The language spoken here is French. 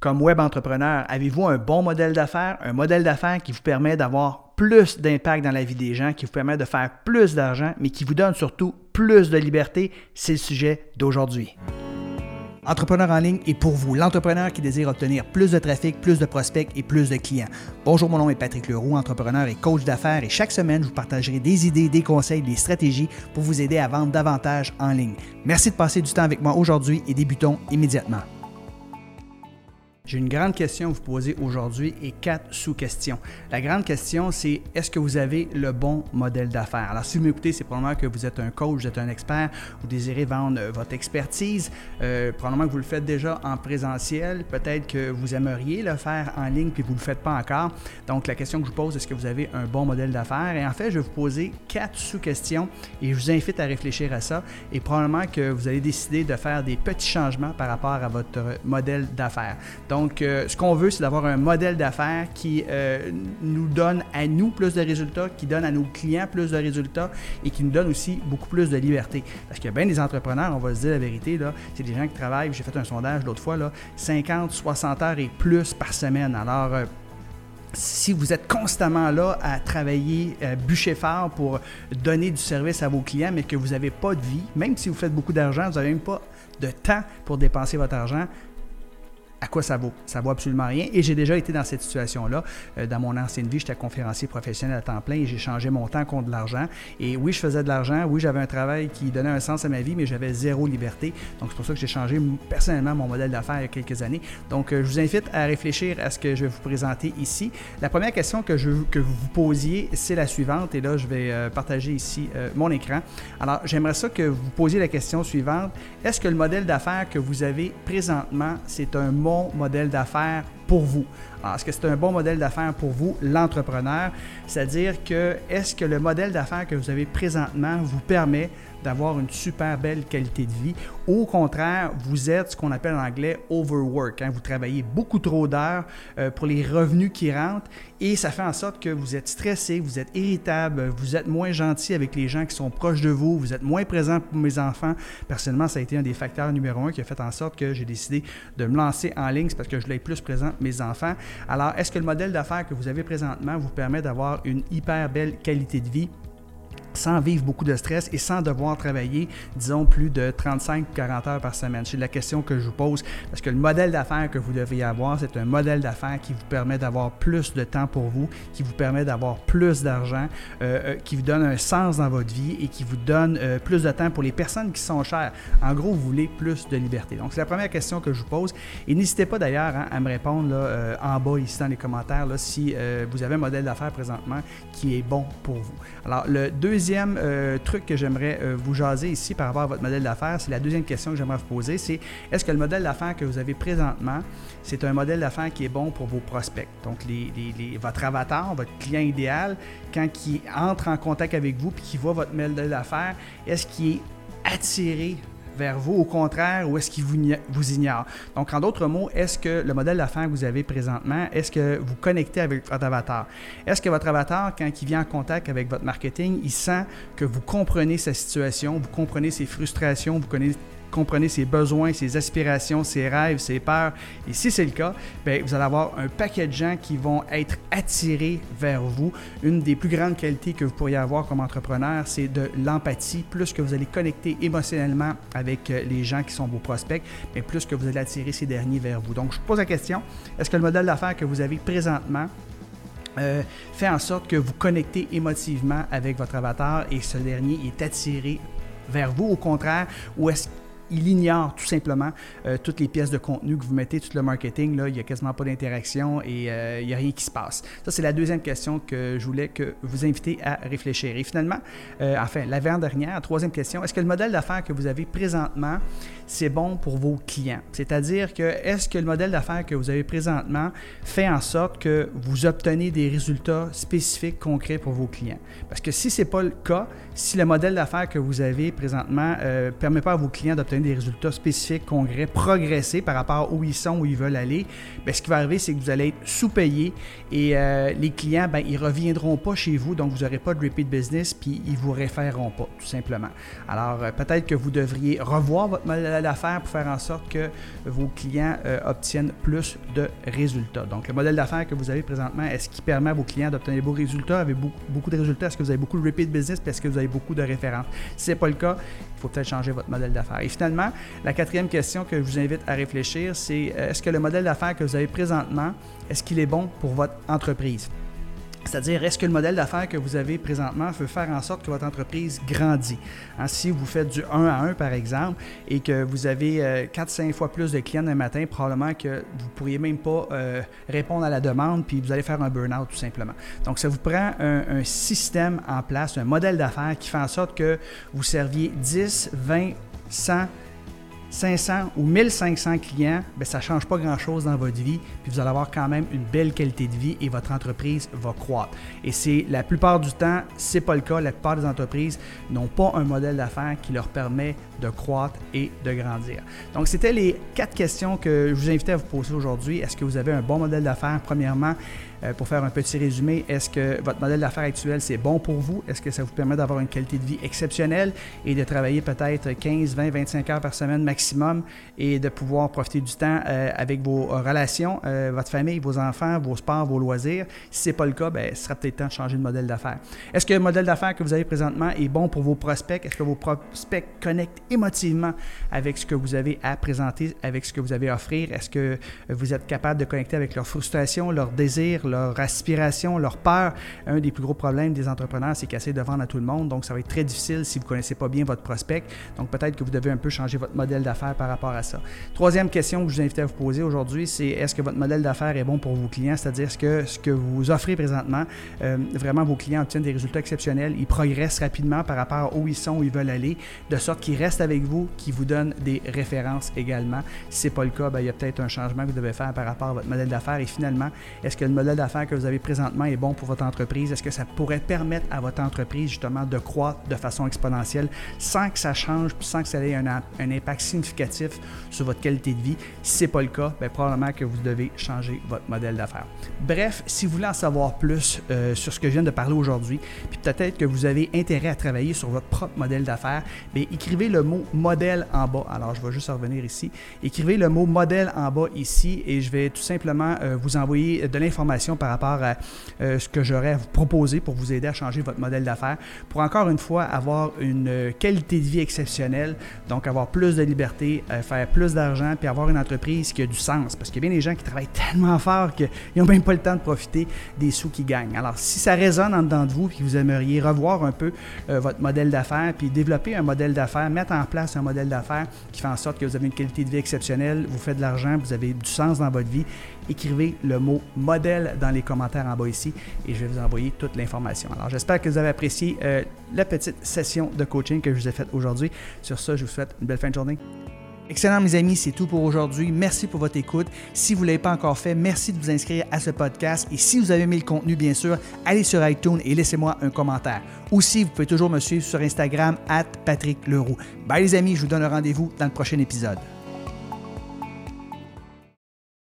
comme web entrepreneur, avez-vous un bon modèle d'affaires, un modèle d'affaires qui vous permet d'avoir plus d'impact dans la vie des gens, qui vous permet de faire plus d'argent, mais qui vous donne surtout plus de liberté? C'est le sujet d'aujourd'hui. Entrepreneur en ligne est pour vous, l'entrepreneur qui désire obtenir plus de trafic, plus de prospects et plus de clients. Bonjour, mon nom est Patrick Leroux, entrepreneur et coach d'affaires et chaque semaine, je vous partagerai des idées, des conseils, des stratégies pour vous aider à vendre davantage en ligne. Merci de passer du temps avec moi aujourd'hui et débutons immédiatement. J'ai une grande question à vous poser aujourd'hui et quatre sous-questions. La grande question, c'est est-ce que vous avez le bon modèle d'affaires? Alors, si vous m'écoutez, c'est probablement que vous êtes un coach, vous êtes un expert, vous désirez vendre euh, votre expertise. Euh, probablement que vous le faites déjà en présentiel. Peut-être que vous aimeriez le faire en ligne puis vous ne le faites pas encore. Donc, la question que je vous pose, est-ce que vous avez un bon modèle d'affaires? Et en fait, je vais vous poser quatre sous-questions et je vous invite à réfléchir à ça. Et probablement que vous allez décider de faire des petits changements par rapport à votre modèle d'affaires. Donc, donc, euh, ce qu'on veut, c'est d'avoir un modèle d'affaires qui euh, nous donne à nous plus de résultats, qui donne à nos clients plus de résultats et qui nous donne aussi beaucoup plus de liberté. Parce qu'il y a bien des entrepreneurs, on va se dire la vérité, là, c'est des gens qui travaillent, j'ai fait un sondage l'autre fois, là, 50, 60 heures et plus par semaine. Alors, euh, si vous êtes constamment là à travailler bûcher fort pour donner du service à vos clients, mais que vous n'avez pas de vie, même si vous faites beaucoup d'argent, vous n'avez même pas de temps pour dépenser votre argent, à quoi ça vaut. Ça vaut absolument rien. Et j'ai déjà été dans cette situation-là. Euh, dans mon ancienne vie, j'étais conférencier professionnel à temps plein et j'ai changé mon temps contre de l'argent. Et oui, je faisais de l'argent. Oui, j'avais un travail qui donnait un sens à ma vie, mais j'avais zéro liberté. Donc, c'est pour ça que j'ai changé personnellement mon modèle d'affaires il y a quelques années. Donc, euh, je vous invite à réfléchir à ce que je vais vous présenter ici. La première question que je que vous vous posiez, c'est la suivante. Et là, je vais euh, partager ici mon écran. Alors, j'aimerais ça que vous posiez la question suivante. Est-ce que le modèle d'affaires que vous avez présentement, c'est un modèle d'affaires vous. est-ce que c'est un bon modèle d'affaires pour vous, l'entrepreneur? C'est-à-dire que est-ce que le modèle d'affaires que vous avez présentement vous permet d'avoir une super belle qualité de vie? Au contraire, vous êtes ce qu'on appelle en anglais overwork. Hein? Vous travaillez beaucoup trop d'heures euh, pour les revenus qui rentrent et ça fait en sorte que vous êtes stressé, vous êtes irritable, vous êtes moins gentil avec les gens qui sont proches de vous, vous êtes moins présent pour mes enfants. Personnellement, ça a été un des facteurs numéro un qui a fait en sorte que j'ai décidé de me lancer en ligne, parce que je être plus présent mes enfants. Alors, est-ce que le modèle d'affaires que vous avez présentement vous permet d'avoir une hyper belle qualité de vie? Sans vivre beaucoup de stress et sans devoir travailler, disons, plus de 35-40 heures par semaine. C'est la question que je vous pose parce que le modèle d'affaires que vous devriez avoir, c'est un modèle d'affaires qui vous permet d'avoir plus de temps pour vous, qui vous permet d'avoir plus d'argent, euh, euh, qui vous donne un sens dans votre vie et qui vous donne euh, plus de temps pour les personnes qui sont chères. En gros, vous voulez plus de liberté. Donc, c'est la première question que je vous pose. Et n'hésitez pas d'ailleurs hein, à me répondre là, en bas ici dans les commentaires si vous avez un modèle d'affaires présentement qui est bon pour vous. Alors, le deuxième deuxième euh, truc que j'aimerais euh, vous jaser ici par rapport à votre modèle d'affaires, c'est la deuxième question que j'aimerais vous poser, c'est est-ce que le modèle d'affaires que vous avez présentement, c'est un modèle d'affaires qui est bon pour vos prospects? Donc, votre avatar, votre client idéal, quand il entre en contact avec vous puis qu'il voit votre modèle d'affaires, est-ce qu'il est attiré vers vous, au contraire, ou est-ce qu'il vous, ignore? Donc, en d'autres mots, est-ce que le modèle d'affaires que vous avez présentement, est-ce que vous connectez avec votre avatar? Est-ce que votre avatar, quand il vient en contact avec votre marketing, il sent que vous comprenez sa situation, vous comprenez ses frustrations, vous connaissez comprenez ses besoins, ses aspirations, ses rêves, ses peurs. Et si c'est le cas, bien, vous allez avoir un paquet de gens qui vont être attirés vers vous. Une des plus grandes qualités que vous pourriez avoir comme entrepreneur, c'est de l'empathie. Plus que vous allez connecter émotionnellement avec euh, les gens qui sont vos prospects, plus que vous allez attirer ces derniers vers vous. Donc, je vous pose la question, est-ce que le modèle d'affaires que vous avez présentement euh, fait en sorte que vous connectez émotivement avec votre avatar et ce dernier est attiré vers vous, au contraire, ou est-ce il ignore tout simplement euh, toutes les pièces de contenu que vous mettez, tout le marketing, là, il n'y a quasiment pas d'interaction et euh, il n'y a rien qui se passe. Ça, c'est la deuxième question que je voulais que vous inviter à réfléchir. Et finalement, euh, enfin, l'avant-dernière, troisième question, est-ce que le modèle d'affaires que vous avez présentement, c'est bon pour vos clients? C'est-à-dire que est-ce que le modèle d'affaires que vous avez présentement fait en sorte que vous obtenez des résultats spécifiques, concrets pour vos clients? Parce que si ce n'est pas le cas, si le modèle d'affaires que vous avez présentement ne permet pas à vos clients d'obtenir des résultats spécifiques, congrès, progresser par rapport où ils sont, où ils veulent aller, bien, ce qui va arriver, c'est que vous allez être sous-payé et euh, les clients, ben, ils ne reviendront pas chez vous, donc vous n'aurez pas de repeat business, puis ils ne vous référeront pas, tout simplement. Alors, euh, peut-être que vous devriez revoir votre modèle d'affaires pour faire en sorte que vos clients euh, obtiennent plus de résultats. Donc, le modèle d'affaires que vous avez présentement, est-ce qu'il permet à vos clients d'obtenir beaux résultats, avec beaucoup, beaucoup de résultats? Est-ce que vous avez beaucoup de repeat business, est-ce que vous avez beaucoup de références? Si ce n'est pas le cas, il faut peut-être changer votre modèle d'affaires. Et finalement, la quatrième question que je vous invite à réfléchir, c'est est-ce que le modèle d'affaires que vous avez présentement, est-ce qu'il est bon pour votre entreprise? C'est-à-dire, est-ce que le modèle d'affaires que vous avez présentement peut faire en sorte que votre entreprise grandit? Hein, si vous faites du 1 à 1, par exemple, et que vous avez 4-5 euh, fois plus de clients un matin, probablement que vous ne pourriez même pas euh, répondre à la demande, puis vous allez faire un burn-out tout simplement. Donc, ça vous prend un, un système en place, un modèle d'affaires qui fait en sorte que vous serviez 10, 20, 100, 500 ou 1500 clients, bien, ça ne change pas grand-chose dans votre vie, puis vous allez avoir quand même une belle qualité de vie et votre entreprise va croître. Et c'est la plupart du temps, ce n'est pas le cas. La plupart des entreprises n'ont pas un modèle d'affaires qui leur permet de croître et de grandir. Donc, c'était les quatre questions que je vous invitais à vous poser aujourd'hui. Est-ce que vous avez un bon modèle d'affaires? Premièrement, euh, pour faire un petit résumé, est-ce que votre modèle d'affaires actuel, c'est bon pour vous? Est-ce que ça vous permet d'avoir une qualité de vie exceptionnelle et de travailler peut-être 15, 20, 25 heures par semaine maximum et de pouvoir profiter du temps euh, avec vos relations, euh, votre famille, vos enfants, vos sports, vos loisirs? Si ce n'est pas le cas, bien, ce sera peut-être temps de changer de modèle d'affaires. Est-ce que le modèle d'affaires que vous avez présentement est bon pour vos prospects? Est-ce que vos prospects connectent émotivement avec ce que vous avez à présenter, avec ce que vous avez à offrir? Est-ce que vous êtes capable de connecter avec leurs frustrations, leurs désirs, leur aspiration, leur peur. Un des plus gros problèmes des entrepreneurs, c'est qu'ils essaient de vendre à tout le monde. Donc, ça va être très difficile si vous ne connaissez pas bien votre prospect. Donc, peut-être que vous devez un peu changer votre modèle d'affaires par rapport à ça. Troisième question que je vous invite à vous poser aujourd'hui, c'est est-ce que votre modèle d'affaires est bon pour vos clients? C'est-à-dire, ce que ce que vous offrez présentement, euh, vraiment, vos clients obtiennent des résultats exceptionnels, ils progressent rapidement par rapport à où ils sont, où ils veulent aller, de sorte qu'ils restent avec vous, qu'ils vous donnent des références également? Si ce n'est pas le cas, ben, il y a peut-être un changement que vous devez faire par rapport à votre modèle d'affaires. Et finalement, est-ce que le modèle d'affaires que vous avez présentement est bon pour votre entreprise? Est-ce que ça pourrait permettre à votre entreprise justement de croître de façon exponentielle sans que ça change, sans que ça ait un, impact significatif sur votre qualité de vie? Si ce n'est pas le cas, bien, probablement que vous devez changer votre modèle d'affaires. Bref, si vous voulez en savoir plus euh, sur ce que je viens de parler aujourd'hui, puis peut-être que vous avez intérêt à travailler sur votre propre modèle d'affaires, bien, écrivez le mot modèle en bas. Alors, je vais juste revenir ici. Écrivez le mot modèle en bas ici et je vais tout simplement euh, vous envoyer de l'information par rapport à euh, ce que j'aurais à vous proposer pour vous aider à changer votre modèle d'affaires, pour encore une fois avoir une euh, qualité de vie exceptionnelle, donc avoir plus de liberté, euh, faire plus d'argent, puis avoir une entreprise qui a du sens. Parce qu'il y a bien des gens qui travaillent tellement fort qu'ils n'ont même pas le temps de profiter des sous qu'ils gagnent. Alors, si ça résonne en dedans de vous, puis vous aimeriez revoir un peu votre modèle d'affaires, puis développer un modèle d'affaires, mettre en place un modèle d'affaires qui fait en sorte que vous avez une qualité de vie exceptionnelle, vous faites de l'argent, vous avez du sens dans votre vie, écrivez le mot modèle dans les commentaires en bas ici et je vais vous envoyer toute l'information. Alors j'espère que vous avez apprécié euh, la petite session de coaching que je vous ai faite aujourd'hui. Sur ce, je vous souhaite une belle fin de journée. Excellent, mes amis, c'est tout pour aujourd'hui. Merci pour votre écoute. Si vous ne l'avez pas encore fait, merci de vous inscrire à ce podcast. Et si vous avez aimé le contenu, bien sûr, allez sur iTunes et laissez-moi un commentaire. Aussi, vous pouvez toujours me suivre sur Instagram, at Patrick Leroux. Bye, les amis, je vous donne rendez-vous dans le prochain épisode.